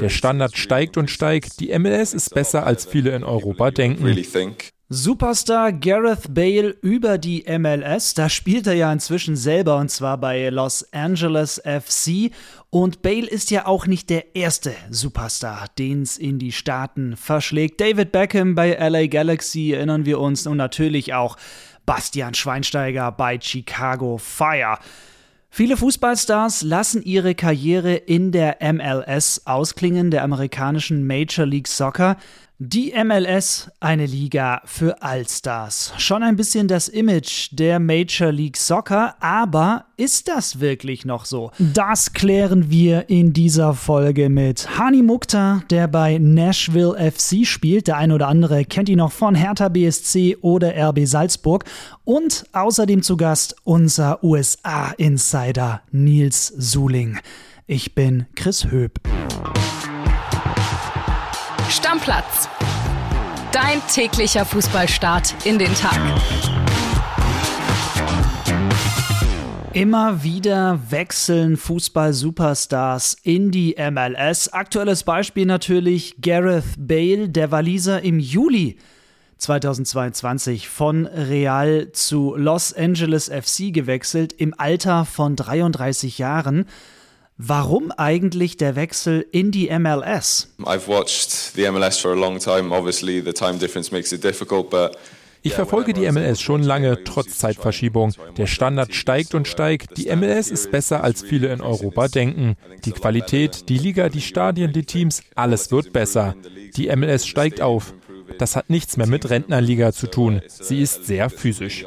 Der Standard steigt und steigt. Die MLS ist besser, als viele in Europa denken. Superstar Gareth Bale über die MLS. Da spielt er ja inzwischen selber und zwar bei Los Angeles FC. Und Bale ist ja auch nicht der erste Superstar, den es in die Staaten verschlägt. David Beckham bei LA Galaxy erinnern wir uns und natürlich auch Bastian Schweinsteiger bei Chicago Fire. Viele Fußballstars lassen ihre Karriere in der MLS ausklingen, der amerikanischen Major League Soccer. Die MLS, eine Liga für Allstars. Schon ein bisschen das Image der Major League Soccer, aber ist das wirklich noch so? Das klären wir in dieser Folge mit Hani Mukta, der bei Nashville FC spielt. Der ein oder andere kennt ihn noch von Hertha BSC oder RB Salzburg. Und außerdem zu Gast unser USA-Insider Nils Suling. Ich bin Chris Höp. Stammplatz. Dein täglicher Fußballstart in den Tag. Immer wieder wechseln Fußball-Superstars in die MLS. Aktuelles Beispiel natürlich Gareth Bale, der Waliser im Juli 2022 von Real zu Los Angeles FC gewechselt, im Alter von 33 Jahren. Warum eigentlich der Wechsel in die MLS? I've watched the MLS for a long time. Obviously, the time difference makes it difficult, but ich verfolge die MLS schon lange, trotz Zeitverschiebung. Der Standard steigt und steigt. Die MLS ist besser, als viele in Europa denken. Die Qualität, die Liga, die Stadien, die Teams, alles wird besser. Die MLS steigt auf. Das hat nichts mehr mit Rentnerliga zu tun. Sie ist sehr physisch.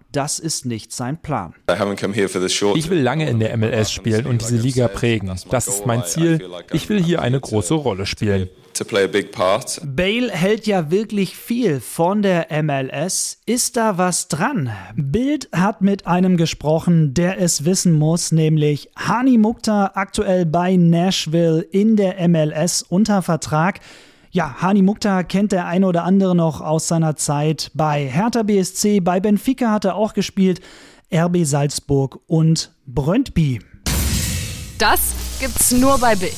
das ist nicht sein Plan. Ich will lange in der MLS spielen und diese Liga prägen. Das ist mein Ziel. Ich will hier eine große Rolle spielen. Bale hält ja wirklich viel von der MLS. Ist da was dran? Bild hat mit einem gesprochen, der es wissen muss, nämlich Hani Mukta, aktuell bei Nashville in der MLS unter Vertrag. Ja, Hani Mukta kennt der eine oder andere noch aus seiner Zeit bei Hertha BSC, bei Benfica hat er auch gespielt, RB Salzburg und Brøndby. Das gibt's nur bei Bild.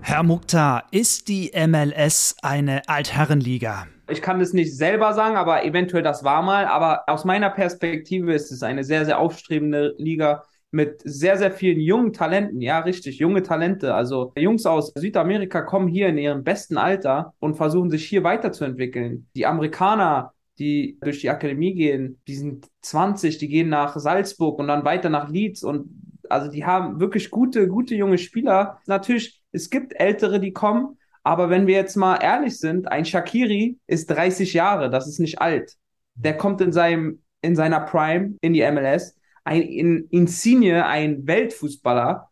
Herr Mukhtar, ist die MLS eine Altherrenliga? Ich kann das nicht selber sagen, aber eventuell das war mal. Aber aus meiner Perspektive ist es eine sehr, sehr aufstrebende Liga mit sehr, sehr vielen jungen Talenten. Ja, richtig, junge Talente. Also Jungs aus Südamerika kommen hier in ihrem besten Alter und versuchen sich hier weiterzuentwickeln. Die Amerikaner, die durch die Akademie gehen, die sind 20, die gehen nach Salzburg und dann weiter nach Leeds und also die haben wirklich gute, gute junge Spieler. Natürlich, es gibt Ältere, die kommen, aber wenn wir jetzt mal ehrlich sind, ein Shakiri ist 30 Jahre, das ist nicht alt. Der kommt in seinem, in seiner Prime in die MLS. Ein Insigne, ein Weltfußballer,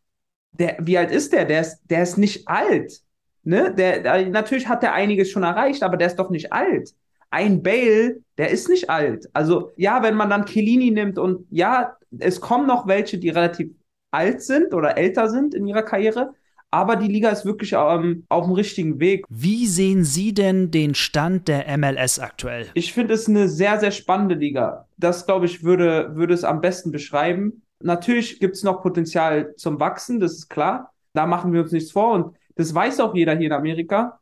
der, wie alt ist der? Der ist, der ist nicht alt. Ne? Der, der, natürlich hat er einiges schon erreicht, aber der ist doch nicht alt. Ein Bale, der ist nicht alt. Also, ja, wenn man dann Kellini nimmt und ja, es kommen noch welche, die relativ alt sind oder älter sind in ihrer Karriere. Aber die Liga ist wirklich ähm, auf dem richtigen Weg. Wie sehen Sie denn den Stand der MLS aktuell? Ich finde es eine sehr, sehr spannende Liga. Das, glaube ich, würde, würde es am besten beschreiben. Natürlich gibt es noch Potenzial zum Wachsen, das ist klar. Da machen wir uns nichts vor und das weiß auch jeder hier in Amerika.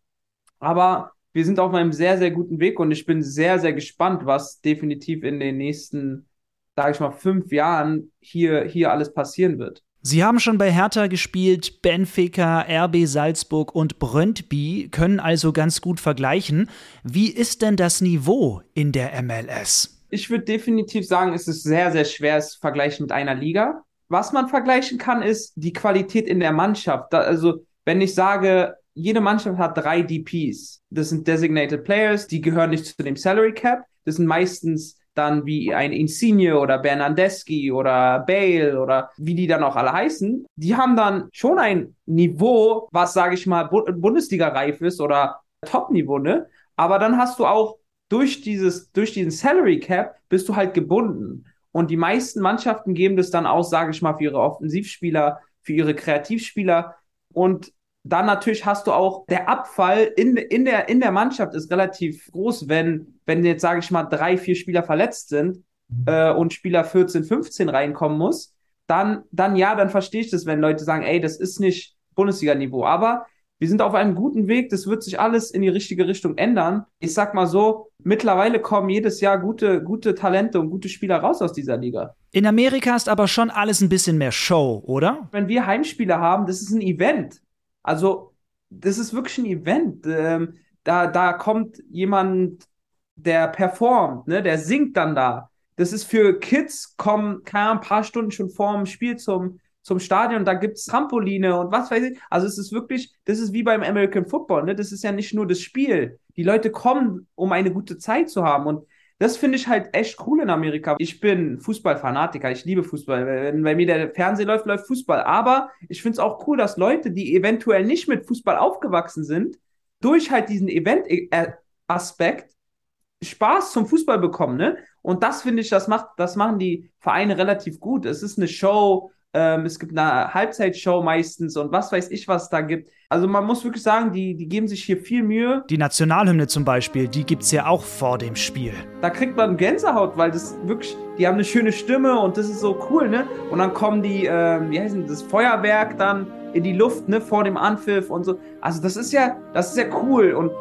Aber wir sind auf einem sehr, sehr guten Weg und ich bin sehr, sehr gespannt, was definitiv in den nächsten sage ich mal, fünf Jahren hier, hier alles passieren wird. Sie haben schon bei Hertha gespielt, Benfica, RB Salzburg und Brøndby können also ganz gut vergleichen. Wie ist denn das Niveau in der MLS? Ich würde definitiv sagen, es ist sehr, sehr schwer, es zu vergleichen mit einer Liga. Was man vergleichen kann, ist die Qualität in der Mannschaft. also, wenn ich sage, jede Mannschaft hat drei DPs. Das sind Designated Players, die gehören nicht zu dem Salary Cap. Das sind meistens dann wie ein Insigne oder Bernardeschi oder Bale oder wie die dann auch alle heißen, die haben dann schon ein Niveau, was, sage ich mal, Bu Bundesliga-reif ist oder Top-Niveau, ne? Aber dann hast du auch durch dieses, durch diesen Salary Cap bist du halt gebunden. Und die meisten Mannschaften geben das dann aus, sage ich mal, für ihre Offensivspieler, für ihre Kreativspieler. Und dann natürlich hast du auch der Abfall in, in, der, in der Mannschaft ist relativ groß, wenn, wenn jetzt, sage ich mal, drei, vier Spieler verletzt sind äh, und Spieler 14, 15 reinkommen muss, dann, dann ja, dann verstehe ich das, wenn Leute sagen, ey, das ist nicht Bundesliga-Niveau. Aber wir sind auf einem guten Weg, das wird sich alles in die richtige Richtung ändern. Ich sag mal so, mittlerweile kommen jedes Jahr gute, gute Talente und gute Spieler raus aus dieser Liga. In Amerika ist aber schon alles ein bisschen mehr Show, oder? Wenn wir Heimspiele haben, das ist ein Event. Also, das ist wirklich ein Event. Ähm, da, da kommt jemand, der performt, ne, der singt dann da. Das ist für Kids, kommen ein paar Stunden schon vor dem Spiel zum, zum Stadion, da gibt es Trampoline und was weiß ich. Also es ist wirklich, das ist wie beim American Football, ne? Das ist ja nicht nur das Spiel. Die Leute kommen, um eine gute Zeit zu haben. Und das finde ich halt echt cool in Amerika. Ich bin Fußballfanatiker, ich liebe Fußball. Wenn bei mir der Fernseher läuft, läuft Fußball. Aber ich finde es auch cool, dass Leute, die eventuell nicht mit Fußball aufgewachsen sind, durch halt diesen Event-Aspekt Spaß zum Fußball bekommen, ne? Und das finde ich, das macht, das machen die Vereine relativ gut. Es ist eine Show, ähm, es gibt eine Halbzeitshow meistens und was weiß ich, was da gibt. Also man muss wirklich sagen, die, die geben sich hier viel Mühe. Die Nationalhymne zum Beispiel, die gibt es ja auch vor dem Spiel. Da kriegt man Gänsehaut, weil das wirklich, die haben eine schöne Stimme und das ist so cool, ne? Und dann kommen die, ähm, wie heißt das, Feuerwerk dann in die Luft, ne, vor dem Anpfiff und so. Also das ist ja, das ist ja cool. Und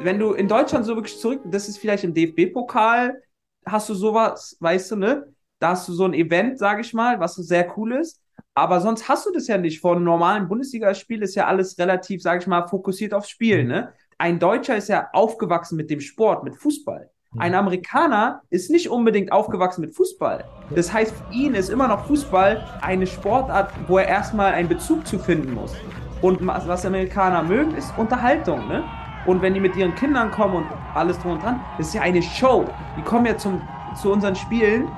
wenn du in Deutschland so wirklich zurück, das ist vielleicht im DFB-Pokal, hast du sowas, weißt du, ne? Da hast du so ein Event, sage ich mal, was sehr cool ist. Aber sonst hast du das ja nicht. Vor einem normalen Bundesligaspiel ist ja alles relativ, sage ich mal, fokussiert aufs Spiel. Ne? Ein Deutscher ist ja aufgewachsen mit dem Sport, mit Fußball. Ein Amerikaner ist nicht unbedingt aufgewachsen mit Fußball. Das heißt, für ihn ist immer noch Fußball eine Sportart, wo er erstmal einen Bezug zu finden muss. Und was Amerikaner mögen, ist Unterhaltung. Ne? Und wenn die mit ihren Kindern kommen und alles drum und dran, das ist ja eine Show. Die kommen ja zum, zu unseren Spielen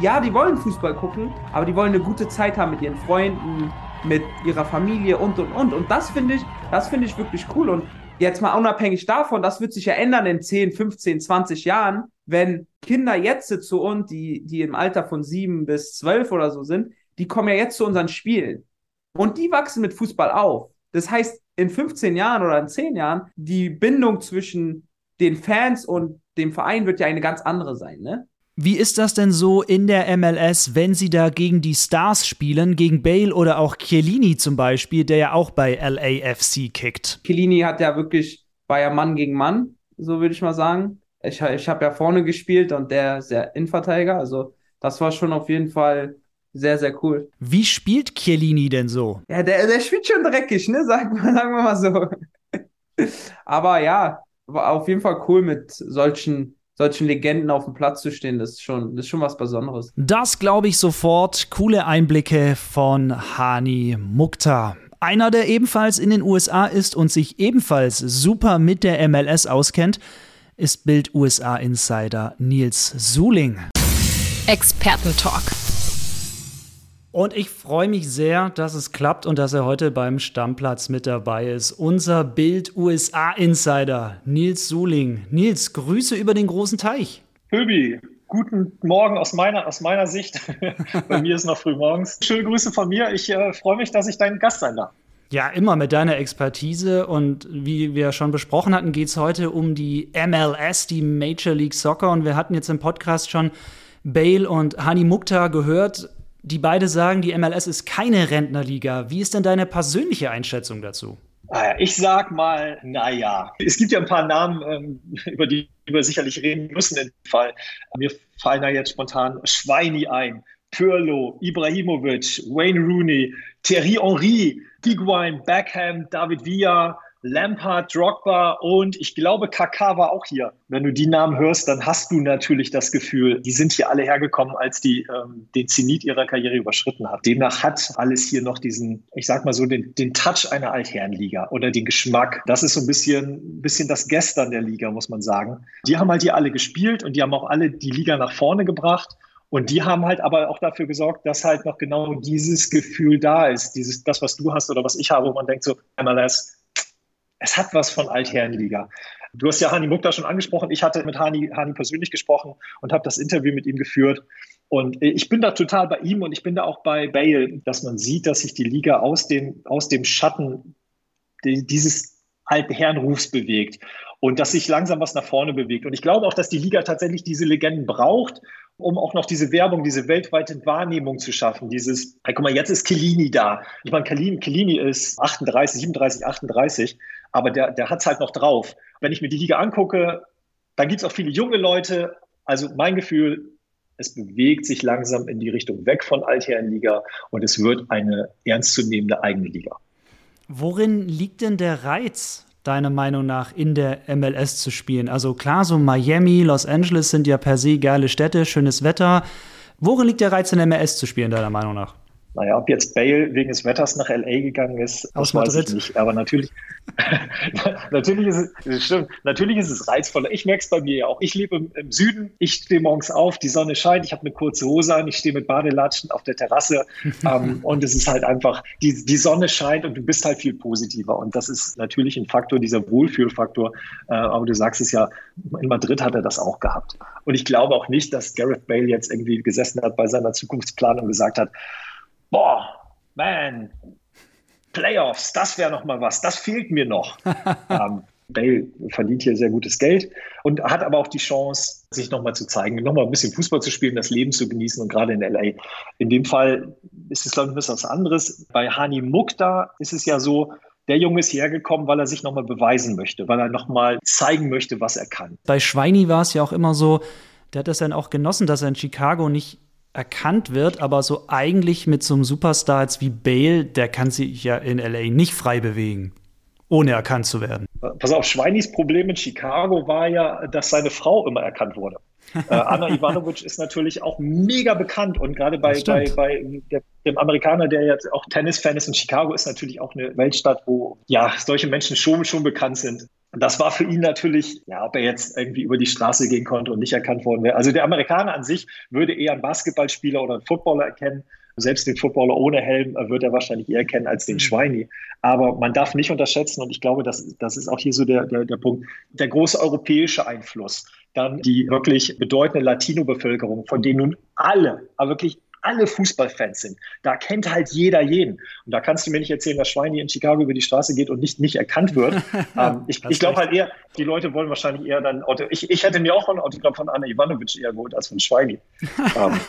ja, die wollen Fußball gucken, aber die wollen eine gute Zeit haben mit ihren Freunden, mit ihrer Familie und und und. Und das finde ich, das finde ich wirklich cool. Und jetzt mal unabhängig davon, das wird sich ja ändern in 10, 15, 20 Jahren, wenn Kinder jetzt zu uns, die, die im Alter von 7 bis 12 oder so sind, die kommen ja jetzt zu unseren Spielen. Und die wachsen mit Fußball auf. Das heißt, in 15 Jahren oder in 10 Jahren, die Bindung zwischen den Fans und dem Verein wird ja eine ganz andere sein, ne? Wie ist das denn so in der MLS, wenn sie da gegen die Stars spielen, gegen Bale oder auch Chiellini zum Beispiel, der ja auch bei LAFC kickt? Chiellini hat ja wirklich, war ja Mann gegen Mann, so würde ich mal sagen. Ich, ich habe ja vorne gespielt und der ist ja Innenverteidiger, also das war schon auf jeden Fall sehr, sehr cool. Wie spielt Chiellini denn so? Ja, der, der spielt schon dreckig, ne? Sagen, sagen wir mal so. Aber ja, war auf jeden Fall cool mit solchen solchen Legenden auf dem Platz zu stehen, das ist schon, das ist schon was Besonderes. Das glaube ich sofort. Coole Einblicke von Hani Mukta. Einer, der ebenfalls in den USA ist und sich ebenfalls super mit der MLS auskennt, ist Bild USA Insider Nils Suling. Expertentalk. Und ich freue mich sehr, dass es klappt und dass er heute beim Stammplatz mit dabei ist. Unser Bild USA Insider, Nils Suling. Nils, Grüße über den großen Teich. Höbi, guten Morgen aus meiner, aus meiner Sicht. Bei mir ist noch früh morgens. Schöne Grüße von mir. Ich äh, freue mich, dass ich dein Gast sein darf. Ja, immer mit deiner Expertise. Und wie wir schon besprochen hatten, geht es heute um die MLS, die Major League Soccer. Und wir hatten jetzt im Podcast schon Bale und Hani Mukta gehört die beide sagen, die MLS ist keine Rentnerliga. Wie ist denn deine persönliche Einschätzung dazu? Ah ich sag mal, naja. Es gibt ja ein paar Namen, ähm, über die wir sicherlich reden müssen in dem Fall. Mir fallen da jetzt spontan Schweini ein. Pirlo, Ibrahimovic, Wayne Rooney, Thierry Henry, Higuain, Beckham, David Villa, Lampard, Drogba und ich glaube, Kaká war auch hier. Wenn du die Namen hörst, dann hast du natürlich das Gefühl, die sind hier alle hergekommen, als die ähm, den Zenit ihrer Karriere überschritten hat. Demnach hat alles hier noch diesen, ich sag mal so, den, den Touch einer Altherrenliga oder den Geschmack. Das ist so ein bisschen, bisschen das Gestern der Liga, muss man sagen. Die haben halt hier alle gespielt und die haben auch alle die Liga nach vorne gebracht. Und die haben halt aber auch dafür gesorgt, dass halt noch genau dieses Gefühl da ist, dieses, das, was du hast oder was ich habe, wo man denkt so, MLS, es hat was von Altherrenliga. Du hast ja Hani Mukta schon angesprochen. Ich hatte mit Hani, Hani persönlich gesprochen und habe das Interview mit ihm geführt. Und ich bin da total bei ihm und ich bin da auch bei Bale, dass man sieht, dass sich die Liga aus dem, aus dem Schatten dieses alten Herrenrufs bewegt und dass sich langsam was nach vorne bewegt. Und ich glaube auch, dass die Liga tatsächlich diese Legenden braucht, um auch noch diese Werbung, diese weltweite Wahrnehmung zu schaffen. Dieses, hey, guck mal, jetzt ist Kellini da. Ich meine, Kellini ist 38, 37, 38, aber der, der hat es halt noch drauf. Wenn ich mir die Liga angucke, dann gibt es auch viele junge Leute. Also mein Gefühl, es bewegt sich langsam in die Richtung weg von Altherrenliga und es wird eine ernstzunehmende eigene Liga. Worin liegt denn der Reiz deiner Meinung nach in der MLS zu spielen? Also klar, so Miami, Los Angeles sind ja per se geile Städte, schönes Wetter. Worin liegt der Reiz in der MLS zu spielen, deiner Meinung nach? Naja, ob jetzt Bale wegen des Wetters nach LA gegangen ist, Aus weiß Madrid. ich nicht. Aber natürlich, natürlich, ist es, stimmt, natürlich ist es reizvoller. Ich merke es bei mir ja auch. Ich lebe im, im Süden, ich stehe morgens auf, die Sonne scheint, ich habe eine kurze Hose an, ich stehe mit Badelatschen auf der Terrasse ähm, und es ist halt einfach, die, die Sonne scheint und du bist halt viel positiver. Und das ist natürlich ein Faktor, dieser Wohlfühlfaktor. Äh, aber du sagst es ja, in Madrid hat er das auch gehabt. Und ich glaube auch nicht, dass Gareth Bale jetzt irgendwie gesessen hat bei seiner Zukunftsplanung und gesagt hat, boah, man, Playoffs, das wäre noch mal was, das fehlt mir noch. ähm, Bale verdient hier sehr gutes Geld und hat aber auch die Chance, sich nochmal zu zeigen, nochmal ein bisschen Fußball zu spielen, das Leben zu genießen und gerade in LA. In dem Fall ist es, glaube ich, ein bisschen was anderes. Bei Hani Mukta ist es ja so, der Junge ist hierher gekommen, weil er sich nochmal beweisen möchte, weil er nochmal zeigen möchte, was er kann. Bei Schweini war es ja auch immer so, der hat das dann auch genossen, dass er in Chicago nicht erkannt wird, aber so eigentlich mit so einem Superstar als wie Bale, der kann sich ja in LA nicht frei bewegen, ohne erkannt zu werden. Pass auf, Schweinis Problem in Chicago war ja, dass seine Frau immer erkannt wurde. äh, Anna Ivanovic ist natürlich auch mega bekannt und gerade bei, bei, bei der, dem Amerikaner, der jetzt auch Tennis-Fan ist in Chicago, ist natürlich auch eine Weltstadt, wo ja solche Menschen schon, schon bekannt sind. Und das war für ihn natürlich, ja, ob er jetzt irgendwie über die Straße gehen konnte und nicht erkannt worden wäre. Also der Amerikaner an sich würde eher einen Basketballspieler oder einen Footballer erkennen. Selbst den Footballer ohne Helm wird er wahrscheinlich eher kennen als den mhm. Schweini. Aber man darf nicht unterschätzen, und ich glaube, das, das ist auch hier so der, der, der Punkt, der große europäische Einfluss. Dann die wirklich bedeutende Latino-Bevölkerung, von denen nun alle, aber wirklich alle Fußballfans sind. Da kennt halt jeder jeden. Und da kannst du mir nicht erzählen, dass Schweini in Chicago über die Straße geht und nicht, nicht erkannt wird. ähm, ich ich glaube halt eher, die Leute wollen wahrscheinlich eher dann Auto. Ich, ich hätte mir auch ein Autogramm von Anna Ivanovic eher geholt als von Schweini. ähm,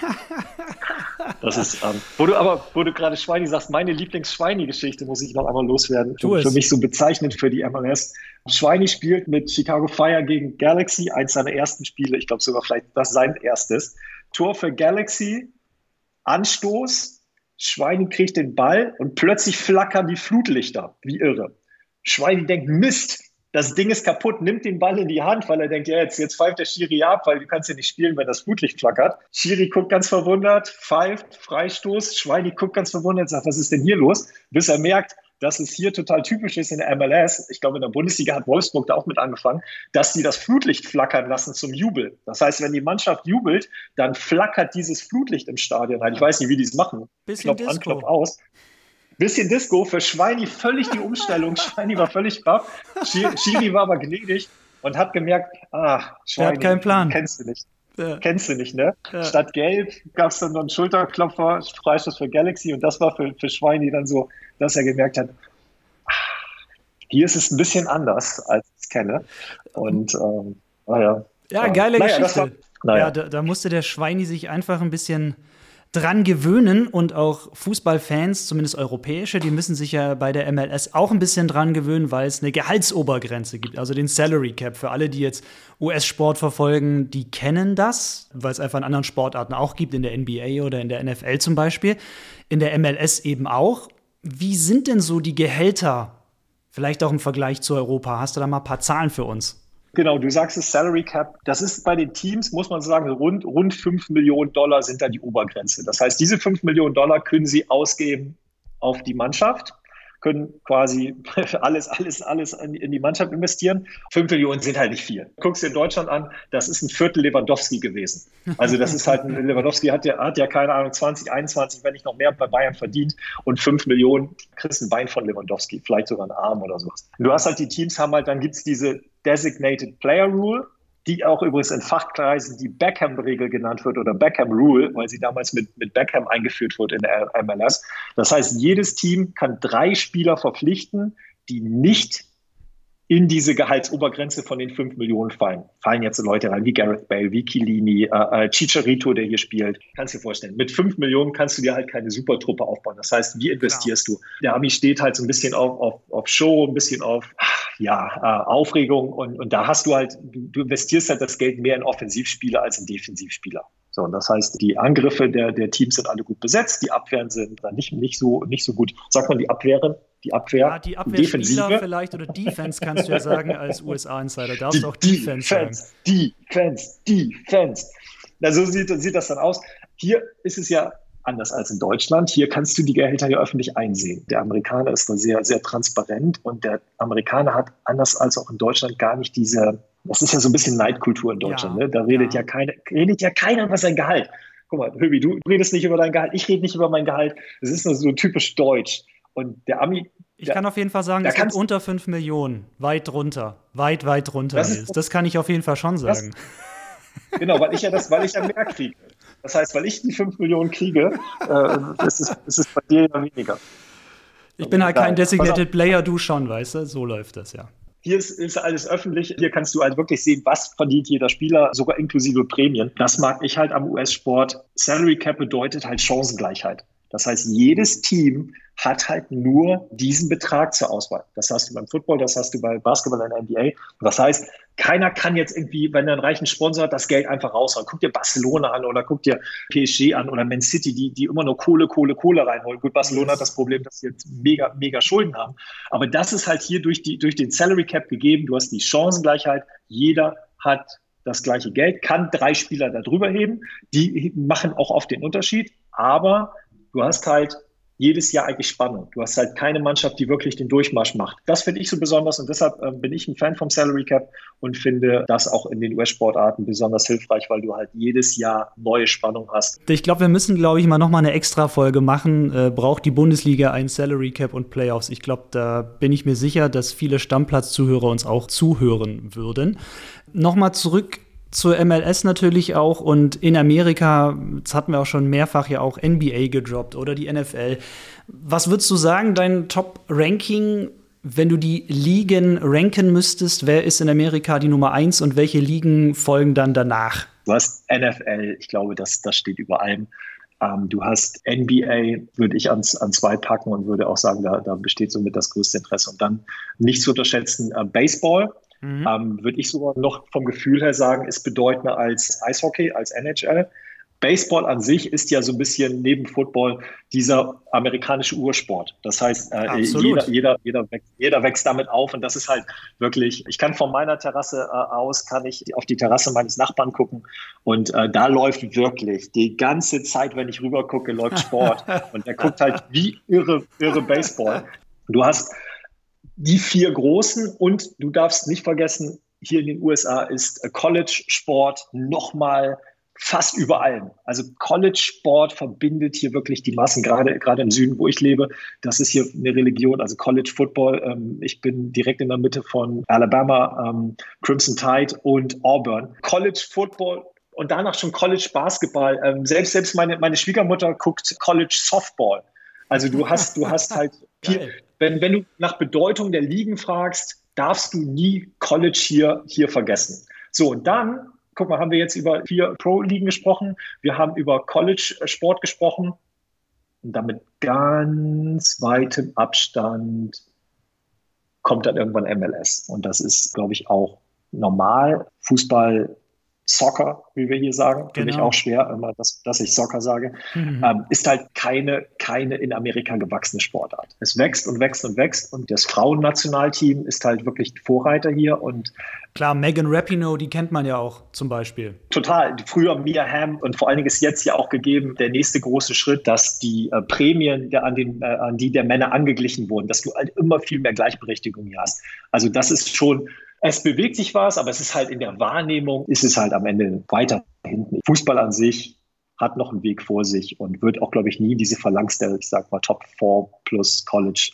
das ist, ähm, wo du aber, wo du gerade Schweini sagst, meine Lieblings-Schweini-Geschichte muss ich noch einmal loswerden. Für, für mich so bezeichnend für die MLS. Schweini spielt mit Chicago Fire gegen Galaxy, eins seiner ersten Spiele, ich glaube sogar vielleicht das sein erstes. Tor für Galaxy, Anstoß, Schweini kriegt den Ball und plötzlich flackern die Flutlichter, wie irre. Schweini denkt, Mist, das Ding ist kaputt, nimmt den Ball in die Hand, weil er denkt, ja, jetzt, jetzt pfeift der Schiri ab, weil du kannst ja nicht spielen, wenn das Flutlicht flackert. Schiri guckt ganz verwundert, pfeift, Freistoß. Schweini guckt ganz verwundert, sagt, was ist denn hier los? Bis er merkt, dass es hier total typisch ist in der MLS, ich glaube in der Bundesliga hat Wolfsburg da auch mit angefangen, dass sie das Flutlicht flackern lassen zum Jubel. Das heißt, wenn die Mannschaft jubelt, dann flackert dieses Flutlicht im Stadion. Ich weiß nicht, wie die es machen. Bisschen Klopf an, Klopf aus. Bisschen Disco, für Schweini völlig die Umstellung. Schweini war völlig baff. Schiri war aber gnädig und hat gemerkt, ah, Schweini, hat keinen Plan. kennst du nicht. Ja. Kennst du nicht, ne? Ja. Statt Gelb gab es dann noch einen Schulterklopfer, Freistoß für Galaxy und das war für, für Schweini dann so, dass er gemerkt hat, ah, hier ist es ein bisschen anders, als ich es kenne. Und ähm, naja. Ja, geile naja, Geschichte. War, naja. Ja, da, da musste der Schweini sich einfach ein bisschen dran gewöhnen und auch Fußballfans, zumindest europäische, die müssen sich ja bei der MLS auch ein bisschen dran gewöhnen, weil es eine Gehaltsobergrenze gibt, also den Salary Cap. Für alle, die jetzt US-Sport verfolgen, die kennen das, weil es einfach in anderen Sportarten auch gibt, in der NBA oder in der NFL zum Beispiel, in der MLS eben auch. Wie sind denn so die Gehälter? Vielleicht auch im Vergleich zu Europa. Hast du da mal ein paar Zahlen für uns? Genau, du sagst es Salary Cap. Das ist bei den Teams, muss man sagen, rund, rund 5 Millionen Dollar sind da die Obergrenze. Das heißt, diese 5 Millionen Dollar können sie ausgeben auf die Mannschaft können quasi alles, alles, alles in die Mannschaft investieren. Fünf Millionen sind halt nicht viel. Guckst dir Deutschland an, das ist ein Viertel Lewandowski gewesen. Also das ist halt, ein, Lewandowski hat ja, hat ja keine Ahnung, 20, 21, wenn nicht noch mehr bei Bayern verdient und fünf Millionen kriegst ein Bein von Lewandowski, vielleicht sogar einen Arm oder sowas. Du hast halt die Teams haben halt, dann gibt's diese Designated Player Rule die auch übrigens in Fachkreisen die Beckham-Regel genannt wird oder Beckham-Rule, weil sie damals mit, mit Beckham eingeführt wurde in der MLS. Das heißt, jedes Team kann drei Spieler verpflichten, die nicht in diese Gehaltsobergrenze von den 5 Millionen fallen. Fallen jetzt Leute rein wie Gareth Bale, wie Kilini, äh, äh, Chicharito, der hier spielt. Kannst du dir vorstellen, mit 5 Millionen kannst du dir halt keine Supertruppe aufbauen. Das heißt, wie investierst Klar. du? Der Ami steht halt so ein bisschen auf, auf, auf Show, ein bisschen auf ja, äh, Aufregung und, und da hast du halt, du, du investierst halt das Geld mehr in Offensivspieler als in Defensivspieler. So, und das heißt, die Angriffe der, der Teams sind alle gut besetzt, die Abwehren sind dann nicht, nicht, so, nicht so gut. Sagt man die Abwehren? Die Abwehr? Ja, die Abwehrspieler vielleicht oder Defense kannst du ja sagen als USA-Insider. Darfst du auch Defense, Defense sagen. Defense, Defense. Na, so sieht, sieht das dann aus. Hier ist es ja anders als in Deutschland. Hier kannst du die Gehälter ja öffentlich einsehen. Der Amerikaner ist da sehr, sehr transparent und der Amerikaner hat anders als auch in Deutschland gar nicht diese das ist ja so ein bisschen Neidkultur in Deutschland. Ja, ne? Da redet ja. ja, keine, redet ja keiner über sein Gehalt. Guck mal, Höbi, du redest nicht über dein Gehalt, ich rede nicht über mein Gehalt. Das ist nur so typisch deutsch. Und der Ami. Ich der, kann auf jeden Fall sagen, es gibt unter 5 Millionen. Weit drunter. Weit, weit drunter. Das, ist, das kann ich auf jeden Fall schon sagen. Das, genau, weil ich ja das, weil ich ja mehr kriege. Das heißt, weil ich die 5 Millionen kriege, äh, ist, es, ist es bei dir ja weniger. Ich bin halt kein Designated Player, du schon, weißt du? So läuft das ja. Hier ist, ist alles öffentlich. Hier kannst du halt wirklich sehen, was verdient jeder Spieler, sogar inklusive Prämien. Das mag ich halt am US-Sport. Salary Cap bedeutet halt Chancengleichheit. Das heißt, jedes Team hat halt nur diesen Betrag zur Auswahl. Das hast du beim Football, das hast du bei Basketball in der NBA. Das heißt, keiner kann jetzt irgendwie, wenn er einen reichen Sponsor hat, das Geld einfach raushauen. Guck dir Barcelona an oder guck dir PSG an oder Man City, die, die immer nur Kohle, Kohle, Kohle reinholen. Gut, Barcelona hat das Problem, dass sie jetzt mega, mega Schulden haben. Aber das ist halt hier durch, die, durch den Salary Cap gegeben. Du hast die Chancengleichheit. Jeder hat das gleiche Geld, kann drei Spieler darüber heben. Die machen auch oft den Unterschied. Aber du hast halt jedes Jahr eigentlich Spannung. Du hast halt keine Mannschaft, die wirklich den Durchmarsch macht. Das finde ich so besonders und deshalb äh, bin ich ein Fan vom Salary Cap und finde das auch in den US-Sportarten besonders hilfreich, weil du halt jedes Jahr neue Spannung hast. Ich glaube, wir müssen, glaube ich, mal nochmal eine extra Folge machen. Äh, braucht die Bundesliga ein Salary Cap und Playoffs? Ich glaube, da bin ich mir sicher, dass viele Stammplatz-Zuhörer uns auch zuhören würden. Nochmal zurück zur MLS natürlich auch und in Amerika, das hatten wir auch schon mehrfach ja auch NBA gedroppt oder die NFL. Was würdest du sagen, dein Top-Ranking, wenn du die Ligen ranken müsstest, wer ist in Amerika die Nummer eins und welche Ligen folgen dann danach? Du hast NFL, ich glaube, das, das steht über allem. Ähm, du hast NBA, würde ich ans, an zwei packen und würde auch sagen, da, da besteht somit das größte Interesse. Und dann nicht zu unterschätzen, äh, Baseball Mhm. Ähm, Würde ich sogar noch vom Gefühl her sagen, ist bedeutender als Eishockey, als NHL. Baseball an sich ist ja so ein bisschen neben Football dieser amerikanische Ursport. Das heißt, äh, jeder, jeder, jeder, wächst, jeder wächst damit auf und das ist halt wirklich, ich kann von meiner Terrasse äh, aus, kann ich auf die Terrasse meines Nachbarn gucken und äh, da läuft wirklich die ganze Zeit, wenn ich rüber gucke, läuft Sport und der guckt halt wie irre, irre Baseball. Du hast die vier großen und du darfst nicht vergessen, hier in den USA ist College-Sport nochmal fast über allem. Also College-Sport verbindet hier wirklich die Massen, gerade, gerade im Süden, wo ich lebe. Das ist hier eine Religion, also College-Football. Ähm, ich bin direkt in der Mitte von Alabama, ähm, Crimson Tide und Auburn. College-Football und danach schon College-Basketball. Ähm, selbst, selbst meine, meine Schwiegermutter guckt College-Softball. Also du hast, du hast halt viel, wenn, wenn du nach Bedeutung der Ligen fragst, darfst du nie College hier, hier vergessen. So, und dann, guck mal, haben wir jetzt über vier Pro-Ligen gesprochen, wir haben über College-Sport gesprochen und damit ganz weitem Abstand kommt dann irgendwann MLS. Und das ist, glaube ich, auch normal. Fußball Soccer, wie wir hier sagen, genau. finde ich auch schwer, immer, dass, dass ich Soccer sage, mhm. ähm, ist halt keine, keine in Amerika gewachsene Sportart. Es wächst und wächst und wächst und das Frauennationalteam ist halt wirklich Vorreiter hier und Klar, Megan Rapinoe, die kennt man ja auch zum Beispiel. Total. Früher Mia Hamm und vor allen Dingen ist jetzt ja auch gegeben der nächste große Schritt, dass die äh, Prämien, der, an, den, äh, an die der Männer angeglichen wurden, dass du halt immer viel mehr Gleichberechtigung hier hast. Also das ist schon es bewegt sich was, aber es ist halt in der Wahrnehmung, ist es halt am Ende weiter hinten. Fußball an sich hat noch einen Weg vor sich und wird auch, glaube ich, nie diese Phalanx der, ich sag mal, Top 4 plus College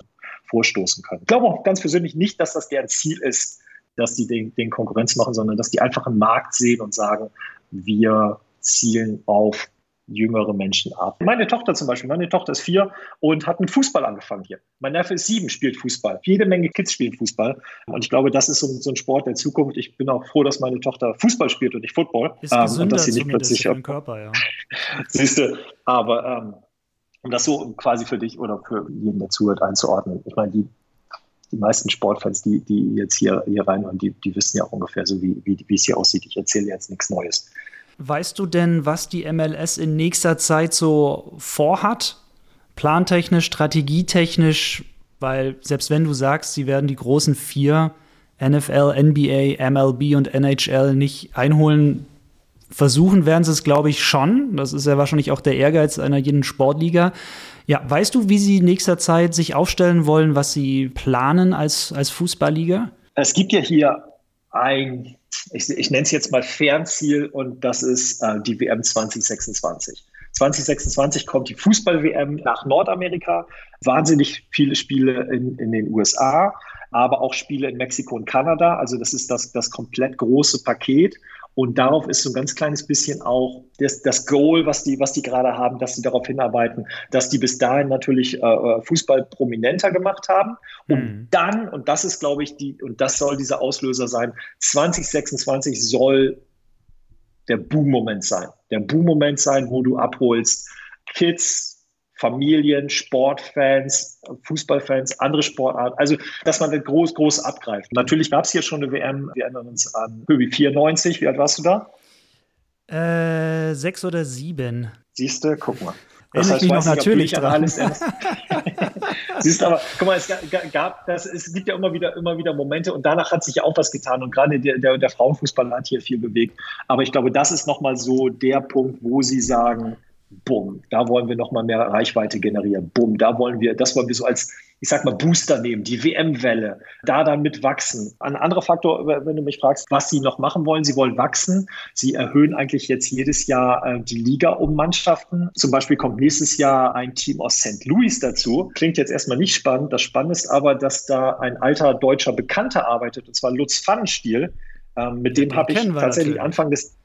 vorstoßen können. Ich glaube auch ganz persönlich nicht, dass das deren Ziel ist, dass die den, den Konkurrenz machen, sondern dass die einfach einen Markt sehen und sagen, wir zielen auf jüngere Menschen ab. Meine Tochter zum Beispiel, meine Tochter ist vier und hat mit Fußball angefangen hier. Mein Neffe ist sieben, spielt Fußball. Jede Menge Kids spielen Fußball. Und ich glaube, das ist so, so ein Sport der Zukunft. Ich bin auch froh, dass meine Tochter Fußball spielt und nicht Football. Ist gesünder und dass sie nicht plötzlich für den Körper, ja. Siehst du, aber ähm, um das so quasi für dich oder für jeden, der zuhört, einzuordnen. Ich meine, die, die meisten Sportfans, die, die jetzt hier, hier rein und die, die wissen ja auch ungefähr so, wie, wie, wie es hier aussieht. Ich erzähle jetzt nichts Neues. Weißt du denn, was die MLS in nächster Zeit so vorhat? Plantechnisch, strategietechnisch? Weil selbst wenn du sagst, sie werden die großen vier NFL, NBA, MLB und NHL nicht einholen, versuchen werden sie es, glaube ich, schon. Das ist ja wahrscheinlich auch der Ehrgeiz einer jeden Sportliga. Ja, weißt du, wie sie in nächster Zeit sich aufstellen wollen, was sie planen als, als Fußballliga? Es gibt ja hier ein, ich, ich nenne es jetzt mal Fernziel und das ist äh, die WM 2026. 2026 kommt die Fußball-WM nach Nordamerika. Wahnsinnig viele Spiele in, in den USA, aber auch Spiele in Mexiko und Kanada. Also das ist das, das komplett große Paket. Und darauf ist so ein ganz kleines bisschen auch das, das Goal, was die, was die gerade haben, dass sie darauf hinarbeiten, dass die bis dahin natürlich äh, äh Fußball prominenter gemacht haben. Und mhm. dann, und das ist, glaube ich, die, und das soll dieser Auslöser sein, 2026 soll der Boom-Moment sein. Der Boom-Moment sein, wo du abholst Kids, Familien, Sportfans, Fußballfans, andere Sportarten. Also, dass man das groß, groß abgreift. Natürlich gab es hier schon eine WM, wir erinnern uns an Höbi 94. Wie alt warst du da? Äh, sechs oder sieben. Siehst du, guck mal. Das heißt, ich noch natürlich dran. Siehst aber, guck mal, es gab das, es gibt ja immer wieder, immer wieder Momente und danach hat sich ja auch was getan und gerade der, der, der Frauenfußball hat hier viel bewegt. Aber ich glaube, das ist nochmal so der Punkt, wo sie sagen, bumm, da wollen wir nochmal mehr Reichweite generieren, bumm, da wollen wir, das wollen wir so als, ich sag mal, Booster nehmen, die WM-Welle, da dann mit wachsen. Ein anderer Faktor, wenn du mich fragst, was sie noch machen wollen, sie wollen wachsen. Sie erhöhen eigentlich jetzt jedes Jahr äh, die Liga um Mannschaften. Zum Beispiel kommt nächstes Jahr ein Team aus St. Louis dazu. Klingt jetzt erstmal nicht spannend. Das Spannende ist aber, dass da ein alter deutscher Bekannter arbeitet, und zwar Lutz Pfannenstiel. Ähm, mit dem habe ich tatsächlich natürlich. Anfang des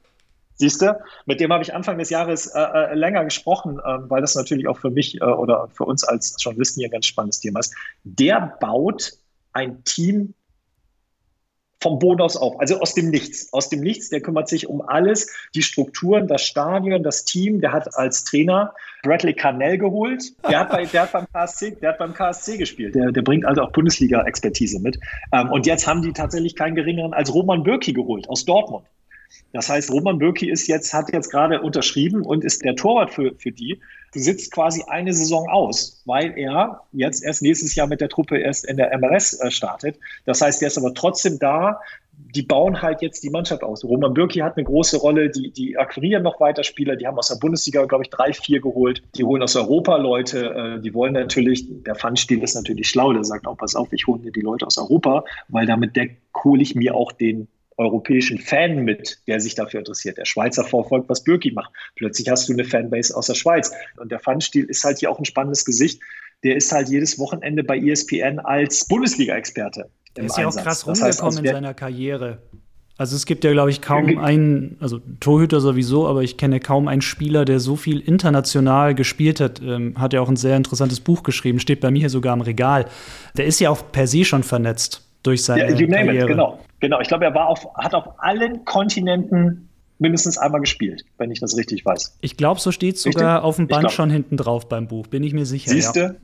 Siehst du, mit dem habe ich Anfang des Jahres äh, äh, länger gesprochen, äh, weil das natürlich auch für mich äh, oder für uns als Journalisten hier ein ganz spannendes Thema ist. Der baut ein Team vom Boden aus auf, also aus dem Nichts. Aus dem Nichts, der kümmert sich um alles, die Strukturen, das Stadion, das Team. Der hat als Trainer Bradley Carnell geholt. Der hat, bei, der hat beim KSC, der hat beim KSC gespielt. Der, der bringt also auch Bundesliga-Expertise mit. Ähm, und jetzt haben die tatsächlich keinen geringeren als Roman Bürki geholt aus Dortmund. Das heißt, Roman Bürki ist jetzt, hat jetzt gerade unterschrieben und ist der Torwart für, für die. Sitzt quasi eine Saison aus, weil er jetzt erst nächstes Jahr mit der Truppe erst in der MLS äh, startet. Das heißt, der ist aber trotzdem da. Die bauen halt jetzt die Mannschaft aus. Roman Bürki hat eine große Rolle. Die, die akquirieren noch weiter Spieler. Die haben aus der Bundesliga, glaube ich, drei, vier geholt. Die holen aus Europa Leute. Äh, die wollen natürlich, der Pfandstil ist natürlich schlau. Der sagt auch, pass auf, ich hole mir die Leute aus Europa, weil damit hole ich mir auch den europäischen Fan mit, der sich dafür interessiert. Der Schweizer verfolgt, was Birki macht. Plötzlich hast du eine Fanbase aus der Schweiz. Und der Fanstil ist halt hier auch ein spannendes Gesicht. Der ist halt jedes Wochenende bei ESPN als Bundesliga-Experte. Der ist ja auch krass rumgekommen das heißt, in seiner Karriere. Also es gibt ja, glaube ich, kaum einen, also Torhüter sowieso, aber ich kenne kaum einen Spieler, der so viel international gespielt hat. Ähm, hat ja auch ein sehr interessantes Buch geschrieben, steht bei mir hier sogar im Regal. Der ist ja auch per se schon vernetzt durch seine ja, you name Karriere. It, genau. Genau, ich glaube, er war auf, hat auf allen Kontinenten mindestens einmal gespielt, wenn ich das richtig weiß. Ich glaube, so steht es sogar auf dem Band schon hinten drauf beim Buch, bin ich mir sicher. Siehst du? Ja.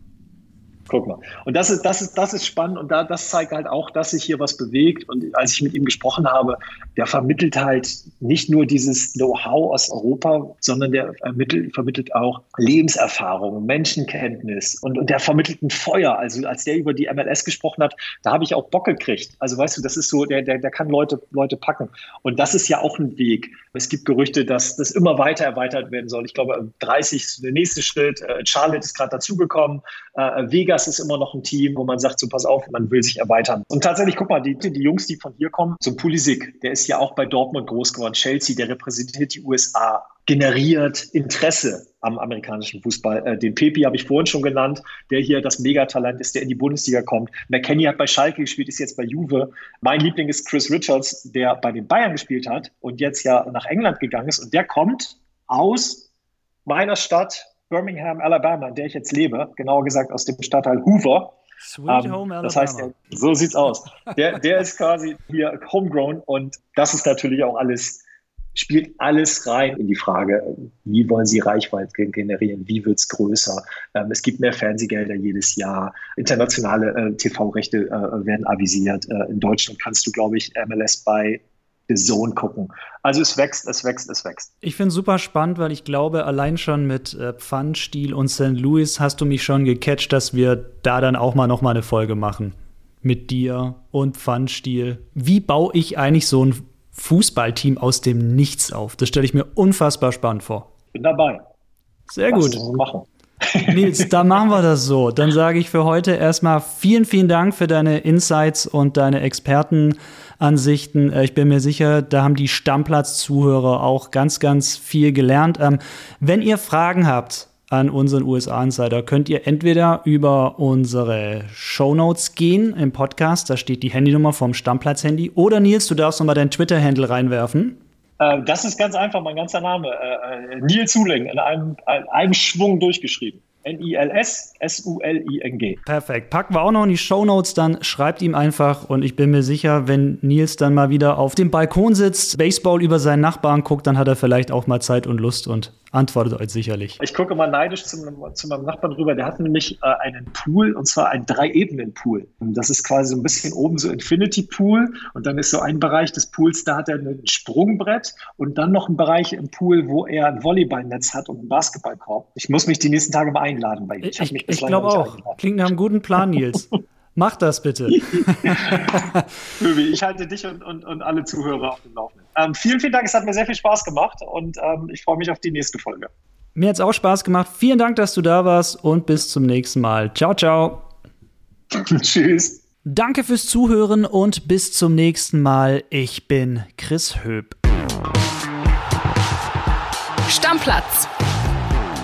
Guck mal. Und das ist, das ist, das ist spannend und da, das zeigt halt auch, dass sich hier was bewegt. Und als ich mit ihm gesprochen habe, der vermittelt halt nicht nur dieses Know-how aus Europa, sondern der vermittelt, vermittelt auch Lebenserfahrung, Menschenkenntnis und, und der vermittelt ein Feuer. Also als der über die MLS gesprochen hat, da habe ich auch Bock gekriegt. Also weißt du, das ist so, der, der, der kann Leute, Leute packen. Und das ist ja auch ein Weg. Es gibt Gerüchte, dass das immer weiter erweitert werden soll. Ich glaube, 30 ist der nächste Schritt. Äh, Charlotte ist gerade dazugekommen. Äh, Vegas ist immer noch ein Team, wo man sagt, so pass auf, man will sich erweitern. Und tatsächlich, guck mal, die, die Jungs, die von hier kommen, so Pulisic, der ist ja auch bei Dortmund groß geworden. Chelsea, der repräsentiert die USA, generiert Interesse am amerikanischen Fußball. Äh, den Pepi habe ich vorhin schon genannt, der hier das Megatalent ist, der in die Bundesliga kommt. McKenny hat bei Schalke gespielt, ist jetzt bei Juve. Mein Liebling ist Chris Richards, der bei den Bayern gespielt hat und jetzt ja nach England gegangen ist. Und der kommt aus meiner Stadt, Birmingham, Alabama, in der ich jetzt lebe, genauer gesagt aus dem Stadtteil Hoover. Sweet um, Home Alabama. Das heißt, so sieht's aus. Der, der ist quasi hier homegrown und das ist natürlich auch alles spielt alles rein in die Frage, wie wollen Sie Reichweite generieren, wie wird es größer. Ähm, es gibt mehr Fernsehgelder jedes Jahr, internationale äh, TV-Rechte äh, werden avisiert. Äh, in Deutschland kannst du, glaube ich, MLS bei Zone gucken. Also es wächst, es wächst, es wächst. Ich finde es super spannend, weil ich glaube, allein schon mit äh, Pfannstiel und St. Louis hast du mich schon gecatcht, dass wir da dann auch mal noch mal eine Folge machen. Mit dir und Pfannstiel. Wie baue ich eigentlich so ein Fußballteam aus dem Nichts auf. Das stelle ich mir unfassbar spannend vor. Bin dabei. Sehr gut. machen. Nils, dann machen wir das so. Dann sage ich für heute erstmal vielen, vielen Dank für deine Insights und deine Expertenansichten. Äh, ich bin mir sicher, da haben die Stammplatz-Zuhörer auch ganz, ganz viel gelernt. Ähm, wenn ihr Fragen habt, an unseren USA-Insider könnt ihr entweder über unsere Shownotes gehen im Podcast, da steht die Handynummer vom Stammplatz-Handy, oder Nils, du darfst nochmal deinen Twitter-Handle reinwerfen. Äh, das ist ganz einfach, mein ganzer Name. Äh Nils Zuling, in einem, in einem Schwung durchgeschrieben. N-I-L-S-S-U-L-I-N-G. Perfekt. Packen wir auch noch in die Shownotes, dann schreibt ihm einfach und ich bin mir sicher, wenn Nils dann mal wieder auf dem Balkon sitzt, Baseball über seinen Nachbarn guckt, dann hat er vielleicht auch mal Zeit und Lust und antwortet euch sicherlich. Ich gucke mal neidisch zu, zu meinem Nachbarn rüber. Der hat nämlich äh, einen Pool und zwar einen Drei-Ebenen-Pool. Das ist quasi so ein bisschen oben so Infinity-Pool und dann ist so ein Bereich des Pools, da hat er ein Sprungbrett und dann noch ein Bereich im Pool, wo er ein Volleyballnetz hat und einen Basketballkorb. Ich muss mich die nächsten Tage mal einladen bei ihm. Ich, ich, ich glaube auch. Eingeladen. Klingt nach einem guten Plan, Nils. Mach das bitte. ich halte dich und, und, und alle Zuhörer auf dem Laufenden. Ähm, vielen, vielen Dank. Es hat mir sehr viel Spaß gemacht und ähm, ich freue mich auf die nächste Folge. Mir hat es auch Spaß gemacht. Vielen Dank, dass du da warst und bis zum nächsten Mal. Ciao, ciao. Tschüss. Danke fürs Zuhören und bis zum nächsten Mal. Ich bin Chris Höp. Stammplatz.